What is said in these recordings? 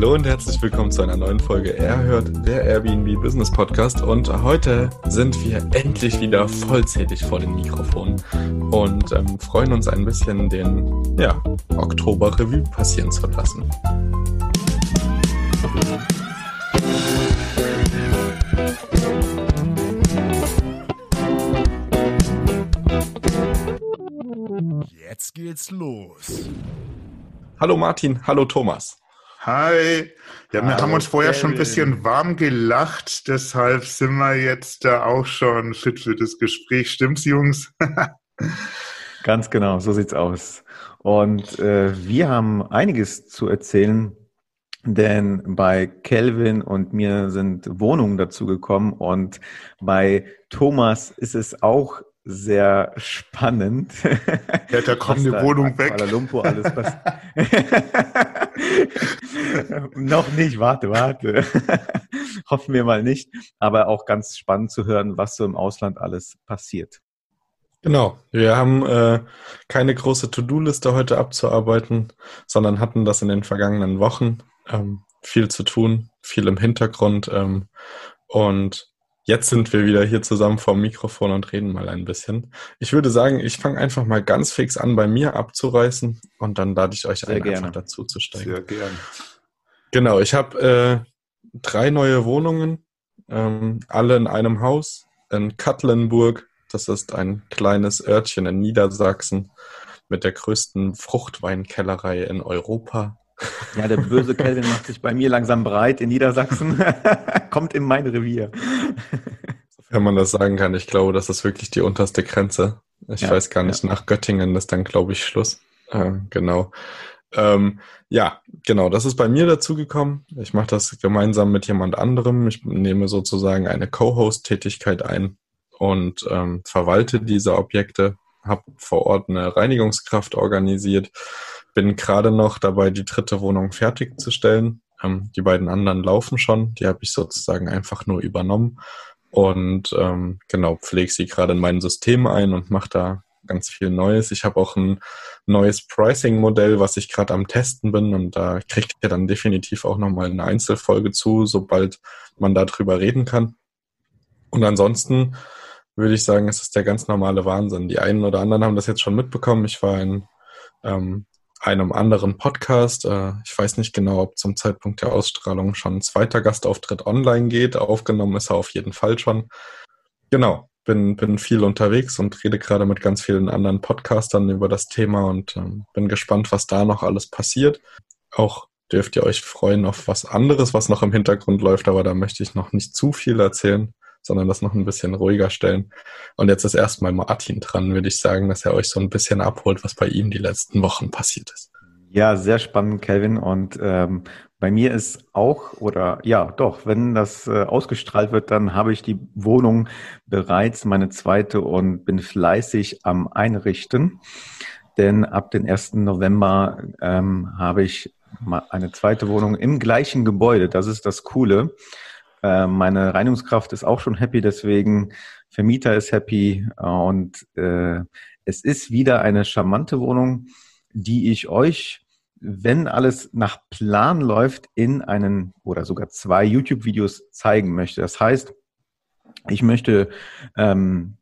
Hallo und herzlich willkommen zu einer neuen Folge Er hört der Airbnb Business Podcast und heute sind wir endlich wieder vollzählig vor den Mikrofonen und ähm, freuen uns ein bisschen den ja, Oktober Revue passieren zu lassen. Jetzt geht's los. Hallo Martin, hallo Thomas. Hi. Ja, wir haben uns vorher schon ein bisschen warm gelacht, deshalb sind wir jetzt da auch schon fit für das Gespräch. Stimmt's, Jungs? Ganz genau, so sieht's aus. Und äh, wir haben einiges zu erzählen, denn bei Kelvin und mir sind Wohnungen dazugekommen und bei Thomas ist es auch sehr spannend. Ja, da kommt eine Wohnung weg. Kuala Lumpur alles Noch nicht, warte, warte. Hoffen wir mal nicht. Aber auch ganz spannend zu hören, was so im Ausland alles passiert. Genau, wir haben äh, keine große To-Do-Liste heute abzuarbeiten, sondern hatten das in den vergangenen Wochen. Ähm, viel zu tun, viel im Hintergrund. Ähm, und Jetzt sind wir wieder hier zusammen vorm Mikrofon und reden mal ein bisschen. Ich würde sagen, ich fange einfach mal ganz fix an, bei mir abzureißen und dann lade ich euch Sehr ein, gerne. einfach dazu zu steigen. Sehr gerne. Genau, ich habe äh, drei neue Wohnungen, ähm, alle in einem Haus in Katlenburg. Das ist ein kleines Örtchen in Niedersachsen mit der größten Fruchtweinkellerei in Europa. Ja, der böse Kelvin macht sich bei mir langsam breit in Niedersachsen. Kommt in mein Revier. Wenn man das sagen kann, ich glaube, das ist wirklich die unterste Grenze. Ich ja, weiß gar nicht, ja. nach Göttingen ist dann, glaube ich, Schluss. Äh, genau. Ähm, ja, genau, das ist bei mir dazugekommen. Ich mache das gemeinsam mit jemand anderem. Ich nehme sozusagen eine Co-Host-Tätigkeit ein und ähm, verwalte diese Objekte, habe vor Ort eine Reinigungskraft organisiert bin gerade noch dabei, die dritte Wohnung fertigzustellen. Ähm, die beiden anderen laufen schon. Die habe ich sozusagen einfach nur übernommen. Und ähm, genau, pflege sie gerade in mein System ein und mache da ganz viel Neues. Ich habe auch ein neues Pricing-Modell, was ich gerade am Testen bin. Und da kriegt ihr dann definitiv auch nochmal eine Einzelfolge zu, sobald man darüber reden kann. Und ansonsten würde ich sagen, es ist der ganz normale Wahnsinn. Die einen oder anderen haben das jetzt schon mitbekommen. Ich war in ähm, einem anderen Podcast. Äh, ich weiß nicht genau, ob zum Zeitpunkt der Ausstrahlung schon ein zweiter Gastauftritt online geht. Aufgenommen ist er auf jeden Fall schon. Genau, bin, bin viel unterwegs und rede gerade mit ganz vielen anderen Podcastern über das Thema und ähm, bin gespannt, was da noch alles passiert. Auch dürft ihr euch freuen auf was anderes, was noch im Hintergrund läuft, aber da möchte ich noch nicht zu viel erzählen sondern das noch ein bisschen ruhiger stellen. Und jetzt ist erstmal Martin dran, würde ich sagen, dass er euch so ein bisschen abholt, was bei ihm die letzten Wochen passiert ist. Ja, sehr spannend, Kelvin. Und ähm, bei mir ist auch, oder ja, doch, wenn das äh, ausgestrahlt wird, dann habe ich die Wohnung bereits, meine zweite, und bin fleißig am Einrichten. Denn ab dem 1. November ähm, habe ich eine zweite Wohnung im gleichen Gebäude. Das ist das Coole. Äh, meine Reinigungskraft ist auch schon happy, deswegen Vermieter ist happy äh, und äh, es ist wieder eine charmante Wohnung, die ich euch, wenn alles nach Plan läuft, in einen oder sogar zwei YouTube-Videos zeigen möchte. Das heißt, ich möchte ähm,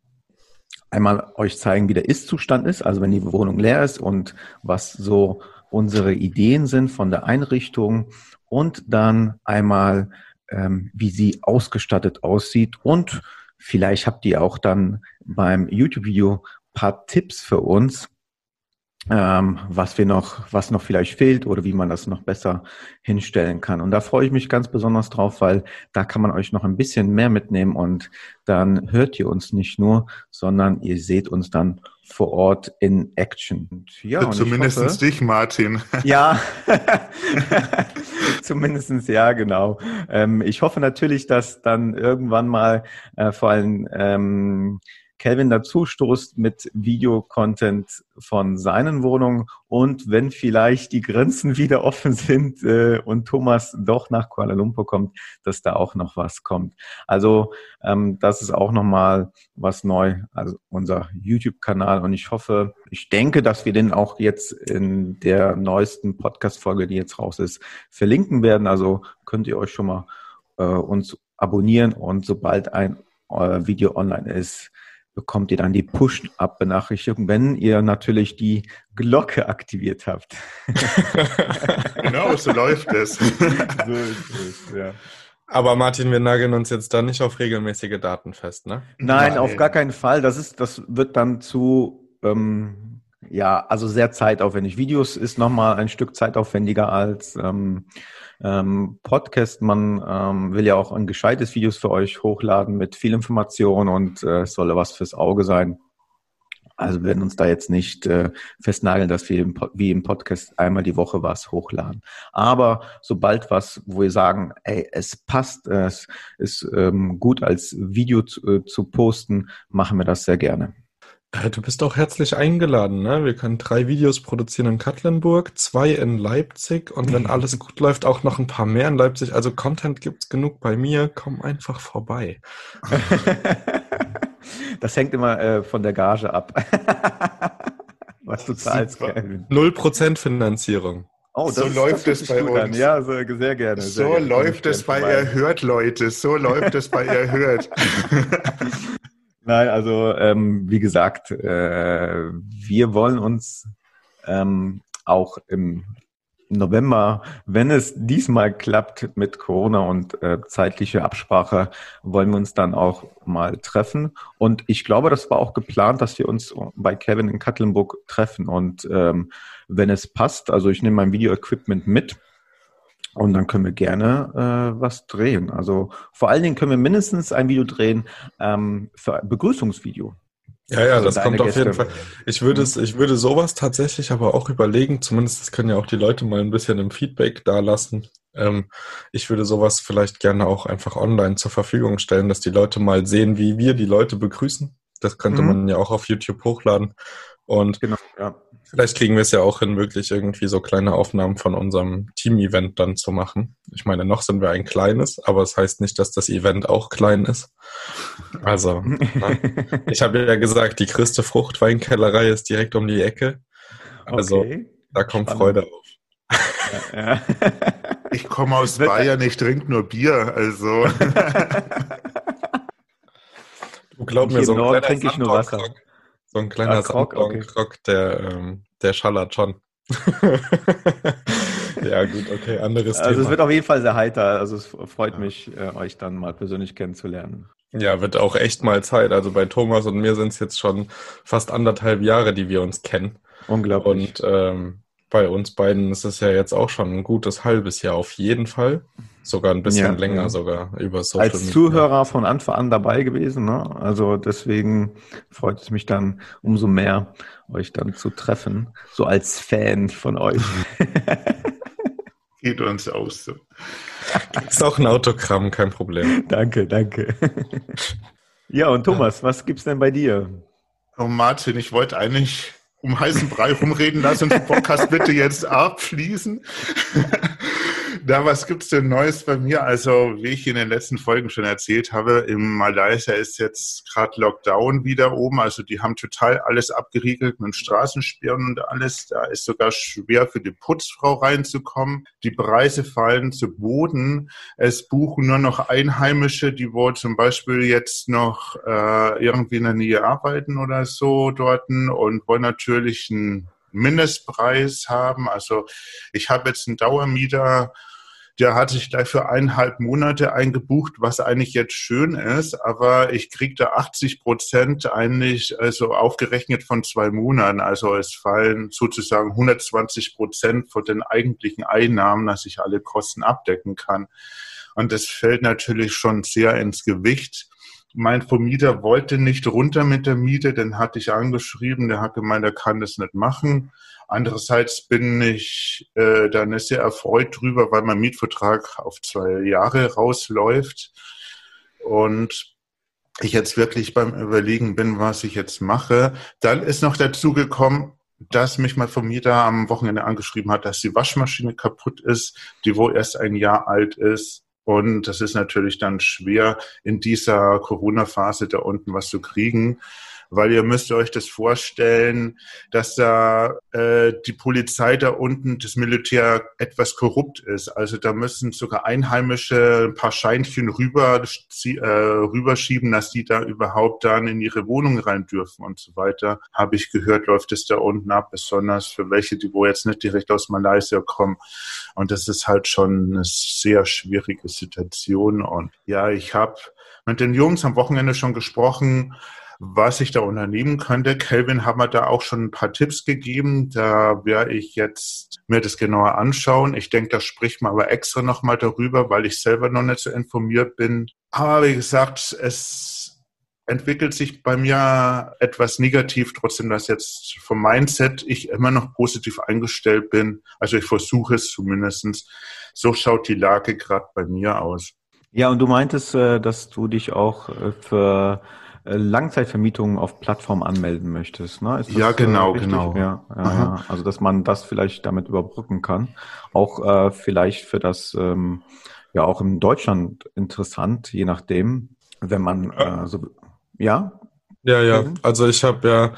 einmal euch zeigen, wie der Ist-Zustand ist, also wenn die Wohnung leer ist und was so unsere Ideen sind von der Einrichtung und dann einmal ähm, wie sie ausgestattet aussieht. Und vielleicht habt ihr auch dann beim YouTube-Video paar Tipps für uns, ähm, was wir noch, was noch vielleicht fehlt oder wie man das noch besser hinstellen kann. Und da freue ich mich ganz besonders drauf, weil da kann man euch noch ein bisschen mehr mitnehmen und dann hört ihr uns nicht nur, sondern ihr seht uns dann vor Ort in Action. Und ja, und Zumindest hoffe, dich, Martin. Ja, zumindestens ja, genau. Ähm, ich hoffe natürlich, dass dann irgendwann mal äh, vor allem ähm, Kelvin dazu stoßt mit Videocontent von seinen Wohnungen und wenn vielleicht die Grenzen wieder offen sind äh, und Thomas doch nach Kuala Lumpur kommt, dass da auch noch was kommt. Also ähm, das ist auch nochmal was neu, also unser YouTube-Kanal und ich hoffe, ich denke, dass wir den auch jetzt in der neuesten Podcast-Folge, die jetzt raus ist, verlinken werden. Also könnt ihr euch schon mal äh, uns abonnieren und sobald ein äh, Video online ist, bekommt ihr dann die Push-Up-Benachrichtigung, wenn ihr natürlich die Glocke aktiviert habt. genau, so läuft es. so ist es, ja. Aber Martin, wir nageln uns jetzt da nicht auf regelmäßige Daten fest, ne? Nein, Nein. auf gar keinen Fall. Das ist, das wird dann zu, ähm, ja, also sehr zeitaufwendig. Videos ist nochmal ein Stück zeitaufwendiger als ähm, ähm, Podcast. Man ähm, will ja auch ein gescheites Videos für euch hochladen mit viel Information und äh, es solle was fürs Auge sein. Also wir werden uns da jetzt nicht äh, festnageln, dass wir im, wie im Podcast einmal die Woche was hochladen. Aber sobald was, wo wir sagen, ey, es passt, es ist ähm, gut als Video zu, äh, zu posten, machen wir das sehr gerne. Äh, du bist auch herzlich eingeladen. Ne? Wir können drei Videos produzieren in Katlenburg, zwei in Leipzig und wenn alles gut läuft, auch noch ein paar mehr in Leipzig. Also Content gibt's genug bei mir. Komm einfach vorbei. das hängt immer äh, von der Gage ab. Was du zahlst, Null Prozent Finanzierung. Oh, so läuft es bei uns. An. Ja, so, sehr gerne. Sehr so gerne. läuft es bei Erhört, Leute. So läuft es bei Erhört. Nein, also ähm, wie gesagt, äh, wir wollen uns ähm, auch im November, wenn es diesmal klappt mit Corona und äh, zeitliche Absprache, wollen wir uns dann auch mal treffen. Und ich glaube, das war auch geplant, dass wir uns bei Kevin in Katlenburg treffen. Und ähm, wenn es passt, also ich nehme mein Video-Equipment mit, und dann können wir gerne äh, was drehen. Also vor allen Dingen können wir mindestens ein Video drehen ähm, für ein Begrüßungsvideo. Ja, ja, also das kommt auf Gäste. jeden Fall. Ich würde es, ich würde sowas tatsächlich aber auch überlegen, zumindest das können ja auch die Leute mal ein bisschen im Feedback da lassen. Ähm, ich würde sowas vielleicht gerne auch einfach online zur Verfügung stellen, dass die Leute mal sehen, wie wir die Leute begrüßen. Das könnte mhm. man ja auch auf YouTube hochladen. Und genau, ja. Vielleicht kriegen wir es ja auch hin, wirklich irgendwie so kleine Aufnahmen von unserem Team-Event dann zu machen. Ich meine, noch sind wir ein kleines, aber es das heißt nicht, dass das Event auch klein ist. Also, ne? ich habe ja gesagt, die größte Fruchtweinkellerei ist direkt um die Ecke. Also, okay. da kommt Spannend. Freude auf. Ja, ja. Ich komme aus Bayern, ich trinke nur Bier, also. Du glaub mir, so ein Nord trinke ich nur Wasser. So ein kleiner ah, Krog, okay. Krog, der, ähm, der schallert schon. ja, gut, okay, anderes also Thema. Also es wird auf jeden Fall sehr heiter. Also es freut ja. mich, äh, euch dann mal persönlich kennenzulernen. Ja, wird auch echt mal Zeit. Also bei Thomas und mir sind es jetzt schon fast anderthalb Jahre, die wir uns kennen. Unglaublich. Und ähm, bei uns beiden ist es ja jetzt auch schon ein gutes halbes Jahr auf jeden Fall. Sogar ein bisschen ja, länger, ja. sogar über Social Als Zuhörer von Anfang an dabei gewesen. Ne? Also deswegen freut es mich dann umso mehr, euch dann zu treffen. So als Fan von euch. Geht uns aus so. Ist auch ein Autogramm, kein Problem. danke, danke. ja, und Thomas, was gibt's denn bei dir? Oh Martin, ich wollte eigentlich um heißen Brei rumreden lassen und den Podcast bitte jetzt abschließen. Da, was gibt's denn Neues bei mir? Also, wie ich in den letzten Folgen schon erzählt habe, in Malaysia ist jetzt gerade Lockdown wieder oben. Also, die haben total alles abgeriegelt mit Straßensperren und alles. Da ist sogar schwer für die Putzfrau reinzukommen. Die Preise fallen zu Boden. Es buchen nur noch Einheimische, die wohl zum Beispiel jetzt noch äh, irgendwie in der Nähe arbeiten oder so dort und wollen natürlich einen Mindestpreis haben. Also ich habe jetzt einen Dauermieter der hat sich gleich für eineinhalb Monate eingebucht, was eigentlich jetzt schön ist, aber ich kriege da 80 Prozent eigentlich, also aufgerechnet von zwei Monaten. Also es fallen sozusagen 120 Prozent von den eigentlichen Einnahmen, dass ich alle Kosten abdecken kann. Und das fällt natürlich schon sehr ins Gewicht. Mein Vermieter wollte nicht runter mit der Miete, den hatte ich angeschrieben, der hat gemeint, er kann das nicht machen. Andererseits bin ich äh, dann sehr erfreut drüber, weil mein Mietvertrag auf zwei Jahre rausläuft und ich jetzt wirklich beim Überlegen bin, was ich jetzt mache. Dann ist noch dazu gekommen, dass mich mein Vermieter am Wochenende angeschrieben hat, dass die Waschmaschine kaputt ist, die wohl erst ein Jahr alt ist. Und das ist natürlich dann schwer, in dieser Corona-Phase da unten was zu kriegen weil ihr müsst euch das vorstellen, dass da äh, die Polizei da unten, das Militär etwas korrupt ist. Also da müssen sogar Einheimische ein paar Scheinchen rüber, äh, rüberschieben, dass die da überhaupt dann in ihre Wohnung rein dürfen und so weiter. Habe ich gehört, läuft es da unten ab, besonders für welche, die wo jetzt nicht direkt aus Malaysia kommen. Und das ist halt schon eine sehr schwierige Situation. Und ja, ich habe mit den Jungs am Wochenende schon gesprochen, was ich da unternehmen könnte. Kelvin hat mir da auch schon ein paar Tipps gegeben. Da werde ich jetzt mir das genauer anschauen. Ich denke, da spricht man aber extra nochmal darüber, weil ich selber noch nicht so informiert bin. Aber wie gesagt, es entwickelt sich bei mir etwas negativ, trotzdem, dass jetzt vom Mindset ich immer noch positiv eingestellt bin. Also ich versuche es zumindestens. So schaut die Lage gerade bei mir aus. Ja, und du meintest, äh, dass du dich auch äh, für Langzeitvermietungen auf Plattformen anmelden möchtest. Ne? Ja, genau, äh, genau. Ja, ja, ja, Also dass man das vielleicht damit überbrücken kann. Auch äh, vielleicht für das ähm, ja auch in Deutschland interessant, je nachdem, wenn man äh, so ja. Ja, ja. Also ich habe ja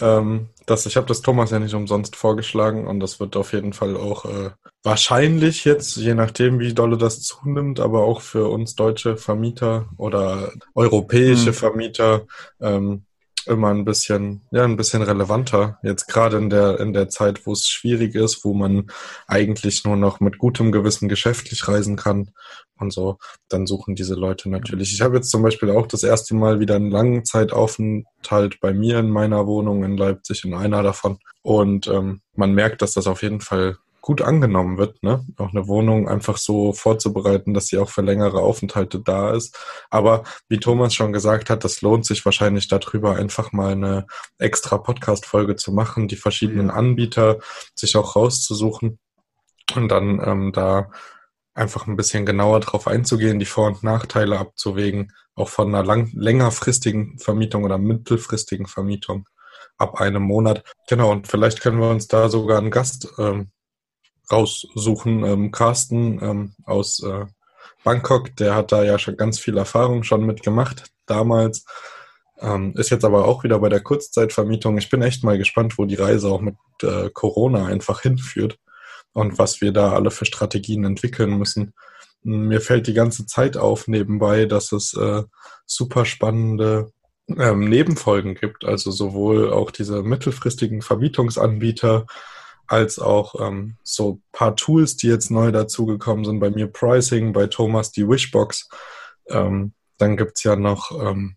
ähm, das, ich habe das Thomas ja nicht umsonst vorgeschlagen und das wird auf jeden Fall auch äh, wahrscheinlich jetzt, je nachdem, wie dolle das zunimmt, aber auch für uns deutsche Vermieter oder europäische mhm. Vermieter ähm, immer ein bisschen, ja, ein bisschen relevanter. Jetzt gerade in der, in der Zeit, wo es schwierig ist, wo man eigentlich nur noch mit gutem Gewissen geschäftlich reisen kann und so, dann suchen diese Leute natürlich. Ich habe jetzt zum Beispiel auch das erste Mal wieder einen langen Zeitaufenthalt bei mir in meiner Wohnung in Leipzig, in einer davon. Und ähm, man merkt, dass das auf jeden Fall gut angenommen wird, ne? Auch eine Wohnung einfach so vorzubereiten, dass sie auch für längere Aufenthalte da ist. Aber wie Thomas schon gesagt hat, das lohnt sich wahrscheinlich darüber einfach mal eine extra Podcast-Folge zu machen, die verschiedenen Anbieter sich auch rauszusuchen und dann ähm, da einfach ein bisschen genauer drauf einzugehen, die Vor- und Nachteile abzuwägen, auch von einer lang längerfristigen Vermietung oder mittelfristigen Vermietung ab einem Monat. Genau, und vielleicht können wir uns da sogar einen Gast ähm, raussuchen. Ähm, Carsten ähm, aus äh, Bangkok, der hat da ja schon ganz viel Erfahrung schon mitgemacht damals. Ähm, ist jetzt aber auch wieder bei der Kurzzeitvermietung. Ich bin echt mal gespannt, wo die Reise auch mit äh, Corona einfach hinführt und was wir da alle für Strategien entwickeln müssen. Mir fällt die ganze Zeit auf nebenbei, dass es äh, super spannende ähm, Nebenfolgen gibt. Also sowohl auch diese mittelfristigen Vermietungsanbieter, als auch ähm, so paar Tools, die jetzt neu dazugekommen sind. Bei mir Pricing, bei Thomas die Wishbox. Ähm, dann gibt's ja noch ähm,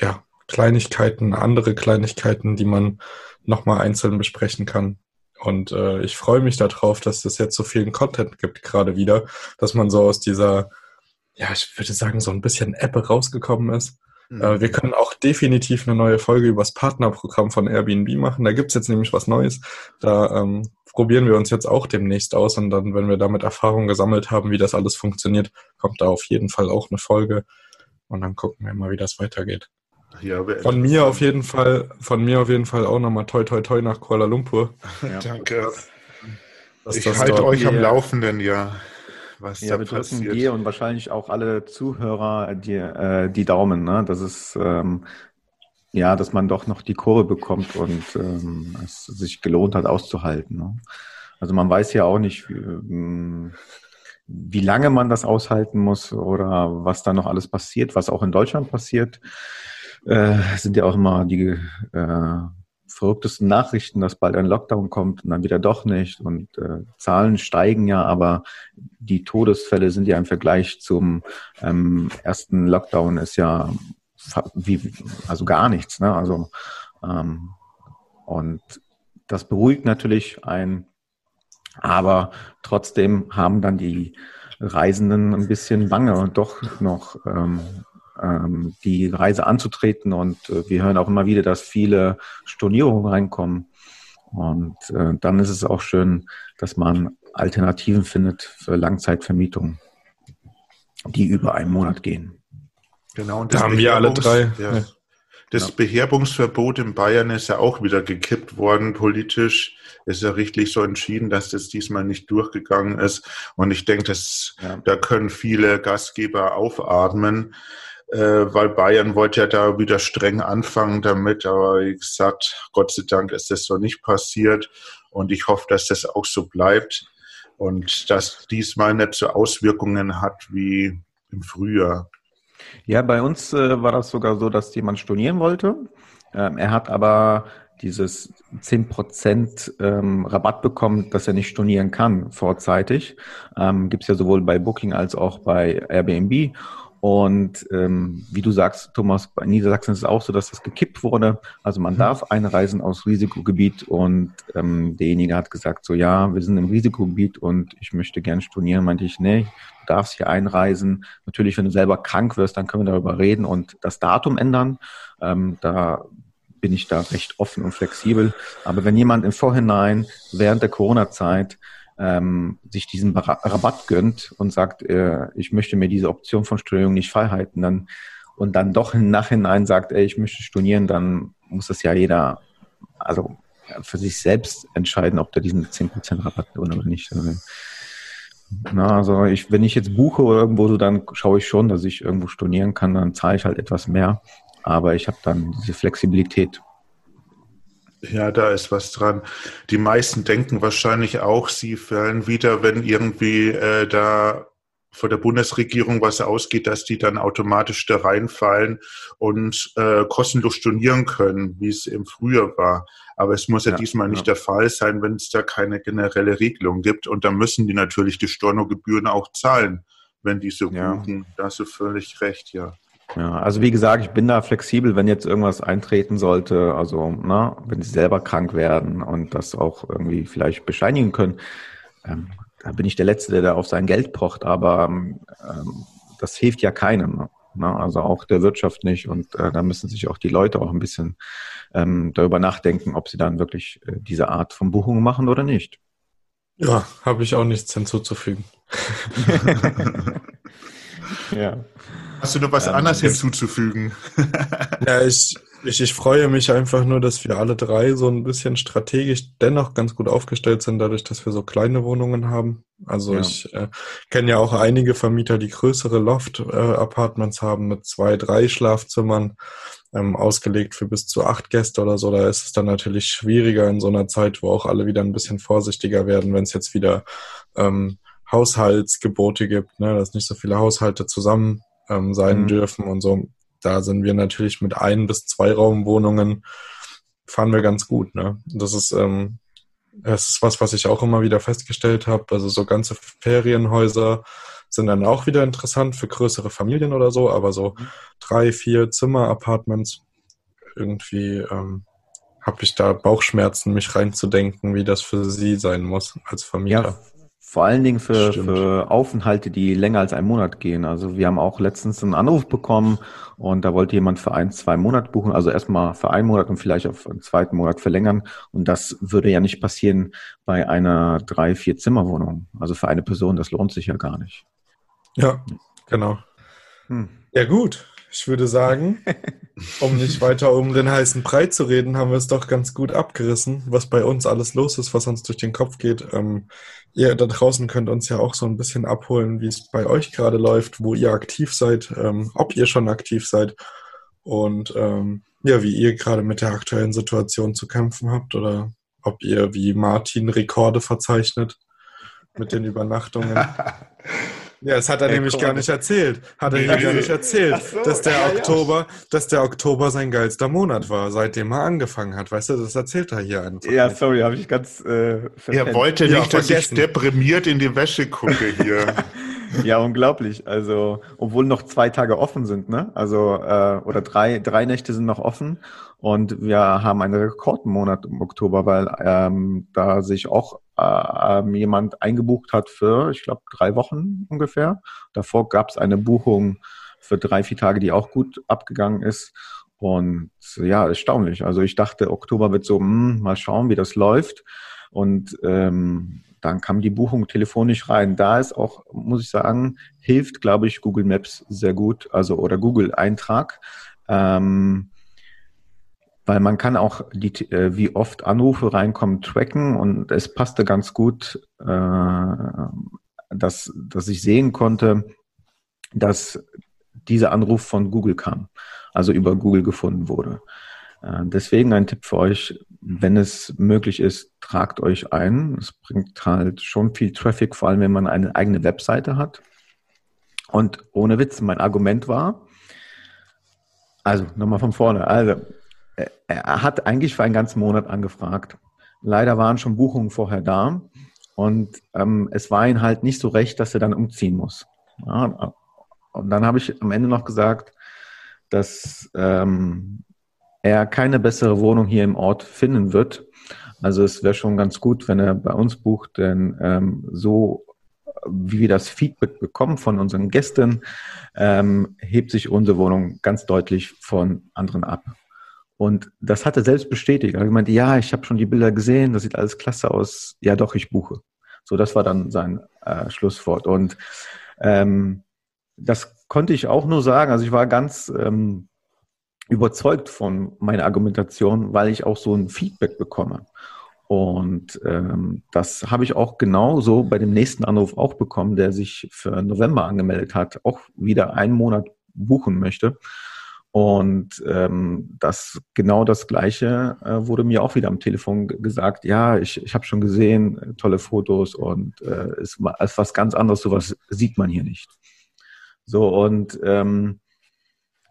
ja, Kleinigkeiten, andere Kleinigkeiten, die man nochmal einzeln besprechen kann. Und äh, ich freue mich darauf, dass es jetzt so vielen Content gibt, gerade wieder, dass man so aus dieser, ja, ich würde sagen, so ein bisschen App rausgekommen ist äh, wir können auch definitiv eine neue Folge über das Partnerprogramm von Airbnb machen. Da gibt's jetzt nämlich was Neues. Da ähm, probieren wir uns jetzt auch demnächst aus und dann, wenn wir damit Erfahrung gesammelt haben, wie das alles funktioniert, kommt da auf jeden Fall auch eine Folge und dann gucken wir mal, wie das weitergeht. Ja, von mir auf jeden Fall, von mir auf jeden Fall auch nochmal toi toi toi nach Kuala Lumpur. Ja. Danke. ich halte euch am Laufenden, ja was ja, da wir passiert. drücken dir und wahrscheinlich auch alle Zuhörer dir äh, die Daumen, ne? dass es ähm, ja, dass man doch noch die Kurve bekommt und ähm, es sich gelohnt hat auszuhalten. Ne? Also man weiß ja auch nicht, wie, ähm, wie lange man das aushalten muss oder was da noch alles passiert, was auch in Deutschland passiert. Äh, sind ja auch immer die äh, verrücktesten Nachrichten, dass bald ein Lockdown kommt und dann wieder doch nicht. Und äh, Zahlen steigen ja, aber die Todesfälle sind ja im Vergleich zum ähm, ersten Lockdown ist ja wie, also gar nichts. Ne? Also ähm, und das beruhigt natürlich ein, aber trotzdem haben dann die Reisenden ein bisschen Bange und doch noch ähm, ähm, die Reise anzutreten. Und äh, wir hören auch immer wieder, dass viele Stornierungen reinkommen. Und äh, dann ist es auch schön, dass man Alternativen findet für Langzeitvermietungen, die über einen Monat gehen. Genau, und da haben wir alle drei. Ja. Das ja. Beherbungsverbot in Bayern ist ja auch wieder gekippt worden politisch. Ist ja richtig so entschieden, dass das diesmal nicht durchgegangen ist. Und ich denke, dass ja. da können viele Gastgeber aufatmen, weil Bayern wollte ja da wieder streng anfangen damit. Aber wie gesagt, Gott sei Dank ist das so nicht passiert. Und ich hoffe, dass das auch so bleibt und dass diesmal nicht so Auswirkungen hat wie im Frühjahr. Ja, bei uns äh, war das sogar so, dass jemand stornieren wollte. Ähm, er hat aber dieses 10% ähm, Rabatt bekommen, dass er nicht stornieren kann vorzeitig. Ähm, Gibt es ja sowohl bei Booking als auch bei Airbnb. Und ähm, wie du sagst, Thomas, bei Niedersachsen ist es auch so, dass das gekippt wurde. Also man mhm. darf einreisen aus Risikogebiet und ähm, derjenige hat gesagt, so ja, wir sind im Risikogebiet und ich möchte gern stornieren. Meinte ich, nee, du darfst hier einreisen. Natürlich, wenn du selber krank wirst, dann können wir darüber reden und das Datum ändern. Ähm, da bin ich da recht offen und flexibel. Aber wenn jemand im Vorhinein während der Corona-Zeit ähm, sich diesen Rabatt gönnt und sagt, äh, ich möchte mir diese Option von Stornierung nicht freihalten, dann und dann doch im Nachhinein sagt, ey, ich möchte stornieren, dann muss das ja jeder, also für sich selbst entscheiden, ob der diesen 10% Rabatt oder nicht. Also, na, also ich, wenn ich jetzt buche oder irgendwo so, dann schaue ich schon, dass ich irgendwo stornieren kann, dann zahle ich halt etwas mehr. Aber ich habe dann diese Flexibilität. Ja, da ist was dran. Die meisten denken wahrscheinlich auch, sie fallen wieder, wenn irgendwie äh, da vor der Bundesregierung was ausgeht, dass die dann automatisch da reinfallen und äh, kostenlos stornieren können, wie es im Frühjahr war. Aber es muss ja, ja diesmal nicht ja. der Fall sein, wenn es da keine generelle Regelung gibt. Und da müssen die natürlich die Stornogebühren auch zahlen, wenn die so ja. Da hast du völlig recht, ja. Ja, also wie gesagt, ich bin da flexibel, wenn jetzt irgendwas eintreten sollte, also na, wenn sie selber krank werden und das auch irgendwie vielleicht bescheinigen können, ähm, da bin ich der Letzte, der da auf sein Geld pocht, aber ähm, das hilft ja keinem. Ne? Also auch der Wirtschaft nicht und äh, da müssen sich auch die Leute auch ein bisschen ähm, darüber nachdenken, ob sie dann wirklich äh, diese Art von Buchungen machen oder nicht. Ja, habe ich auch nichts hinzuzufügen. ja. Hast du noch was ähm, anderes hinzuzufügen? ja, ich, ich, ich freue mich einfach nur, dass wir alle drei so ein bisschen strategisch dennoch ganz gut aufgestellt sind, dadurch, dass wir so kleine Wohnungen haben. Also ja. ich äh, kenne ja auch einige Vermieter, die größere Loft-Apartments äh, haben mit zwei, drei Schlafzimmern, ähm, ausgelegt für bis zu acht Gäste oder so. Da ist es dann natürlich schwieriger in so einer Zeit, wo auch alle wieder ein bisschen vorsichtiger werden, wenn es jetzt wieder ähm, Haushaltsgebote gibt, ne, dass nicht so viele Haushalte zusammen ähm, sein mhm. dürfen und so. Da sind wir natürlich mit ein bis zwei Raumwohnungen fahren wir ganz gut. Ne? Das ist ähm, das ist was, was ich auch immer wieder festgestellt habe. Also so ganze Ferienhäuser sind dann auch wieder interessant für größere Familien oder so, aber so mhm. drei, vier Zimmer-Apartments irgendwie ähm, habe ich da Bauchschmerzen, mich reinzudenken, wie das für sie sein muss als Vermieter. Ja, vor allen Dingen für, für Aufenthalte, die länger als einen Monat gehen. Also wir haben auch letztens einen Anruf bekommen und da wollte jemand für ein, zwei Monate buchen, also erstmal für einen Monat und vielleicht auf einen zweiten Monat verlängern. Und das würde ja nicht passieren bei einer drei, vier Zimmerwohnung. Also für eine Person, das lohnt sich ja gar nicht. Ja, genau. Hm. Ja gut, ich würde sagen, um nicht weiter um den heißen Brei zu reden, haben wir es doch ganz gut abgerissen, was bei uns alles los ist, was uns durch den Kopf geht. Ähm, ihr da draußen könnt uns ja auch so ein bisschen abholen, wie es bei euch gerade läuft, wo ihr aktiv seid, ähm, ob ihr schon aktiv seid und ähm, ja, wie ihr gerade mit der aktuellen Situation zu kämpfen habt oder ob ihr wie Martin Rekorde verzeichnet mit den Übernachtungen. Ja, das hat er nämlich gar nicht erzählt. Hat er nee. gar nicht erzählt, so, dass der ja, Oktober, ja. dass der Oktober sein geilster Monat war, seitdem er angefangen hat. Weißt du, das erzählt er hier einfach. Ja, nicht. sorry, habe ich ganz. Äh, er wollte nicht, ja, dass ich deprimiert in die Wäsche gucke hier. ja, unglaublich. Also, obwohl noch zwei Tage offen sind, ne? Also, äh, oder drei, drei Nächte sind noch offen. Und wir haben einen Rekordmonat im Oktober, weil ähm, da sich auch äh, jemand eingebucht hat für, ich glaube, drei Wochen ungefähr. Davor gab es eine Buchung für drei, vier Tage, die auch gut abgegangen ist. Und ja, erstaunlich. Also ich dachte, Oktober wird so, mh, hm, mal schauen, wie das läuft. Und ähm, dann kam die Buchung telefonisch rein. Da ist auch, muss ich sagen, hilft, glaube ich, Google Maps sehr gut, also oder Google Eintrag. Ähm, weil man kann auch die, äh, wie oft Anrufe reinkommen tracken und es passte ganz gut, äh, dass, dass ich sehen konnte, dass dieser Anruf von Google kam, also über Google gefunden wurde. Äh, deswegen ein Tipp für euch, wenn es möglich ist, tragt euch ein. Es bringt halt schon viel Traffic, vor allem wenn man eine eigene Webseite hat. Und ohne Witz, mein Argument war, also nochmal von vorne, also er hat eigentlich für einen ganzen Monat angefragt. Leider waren schon Buchungen vorher da und ähm, es war ihm halt nicht so recht, dass er dann umziehen muss. Ja, und dann habe ich am Ende noch gesagt, dass ähm, er keine bessere Wohnung hier im Ort finden wird. Also es wäre schon ganz gut, wenn er bei uns bucht, denn ähm, so wie wir das Feedback bekommen von unseren Gästen, ähm, hebt sich unsere Wohnung ganz deutlich von anderen ab. Und das hat er selbst bestätigt. Er meinte, ja, ich habe schon die Bilder gesehen, das sieht alles klasse aus. Ja, doch, ich buche. So, das war dann sein äh, Schlusswort. Und ähm, das konnte ich auch nur sagen. Also ich war ganz ähm, überzeugt von meiner Argumentation, weil ich auch so ein Feedback bekomme. Und ähm, das habe ich auch genauso bei dem nächsten Anruf auch bekommen, der sich für November angemeldet hat, auch wieder einen Monat buchen möchte. Und ähm, das genau das Gleiche äh, wurde mir auch wieder am Telefon gesagt. Ja, ich, ich habe schon gesehen, äh, tolle Fotos und äh, es ist was ganz anderes. Sowas sieht man hier nicht. So und ähm,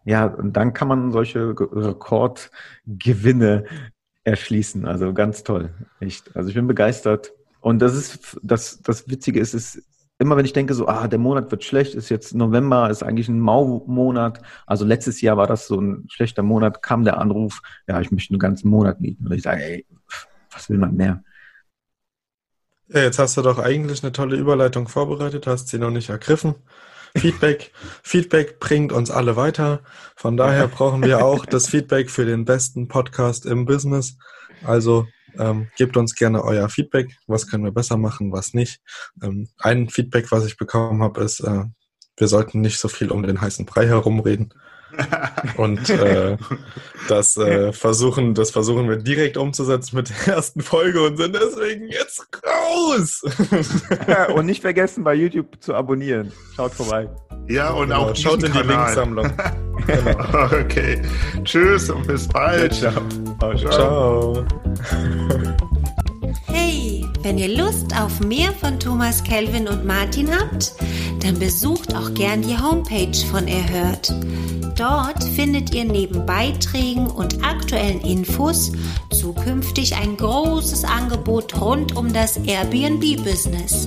ja, und dann kann man solche Rekordgewinne erschließen. Also ganz toll, echt. Also ich bin begeistert. Und das ist das das Witzige ist, es immer wenn ich denke, so, ah, der Monat wird schlecht, ist jetzt November, ist eigentlich ein Mau-Monat. Also letztes Jahr war das so ein schlechter Monat, kam der Anruf, ja, ich möchte einen ganzen Monat mieten. Und ich sage, ey, was will man mehr? Ja, jetzt hast du doch eigentlich eine tolle Überleitung vorbereitet, hast sie noch nicht ergriffen. Feedback, Feedback bringt uns alle weiter. Von daher brauchen wir auch das Feedback für den besten Podcast im Business. Also ähm, gebt uns gerne euer Feedback. Was können wir besser machen, was nicht. Ähm, ein Feedback, was ich bekommen habe, ist, äh, wir sollten nicht so viel um den heißen Brei herumreden. Und äh, das äh, versuchen, das versuchen wir direkt umzusetzen mit der ersten Folge und sind deswegen jetzt raus. und nicht vergessen, bei YouTube zu abonnieren. Schaut vorbei. Ja, und genau, auch schaut in die Linksammlung. genau. Okay. Tschüss und bis bald. Ja, ciao. ciao. Hey, wenn ihr Lust auf mehr von Thomas Kelvin und Martin habt, dann besucht auch gern die Homepage von Erhört. Dort findet ihr neben Beiträgen und aktuellen Infos zukünftig ein großes Angebot rund um das Airbnb-Business.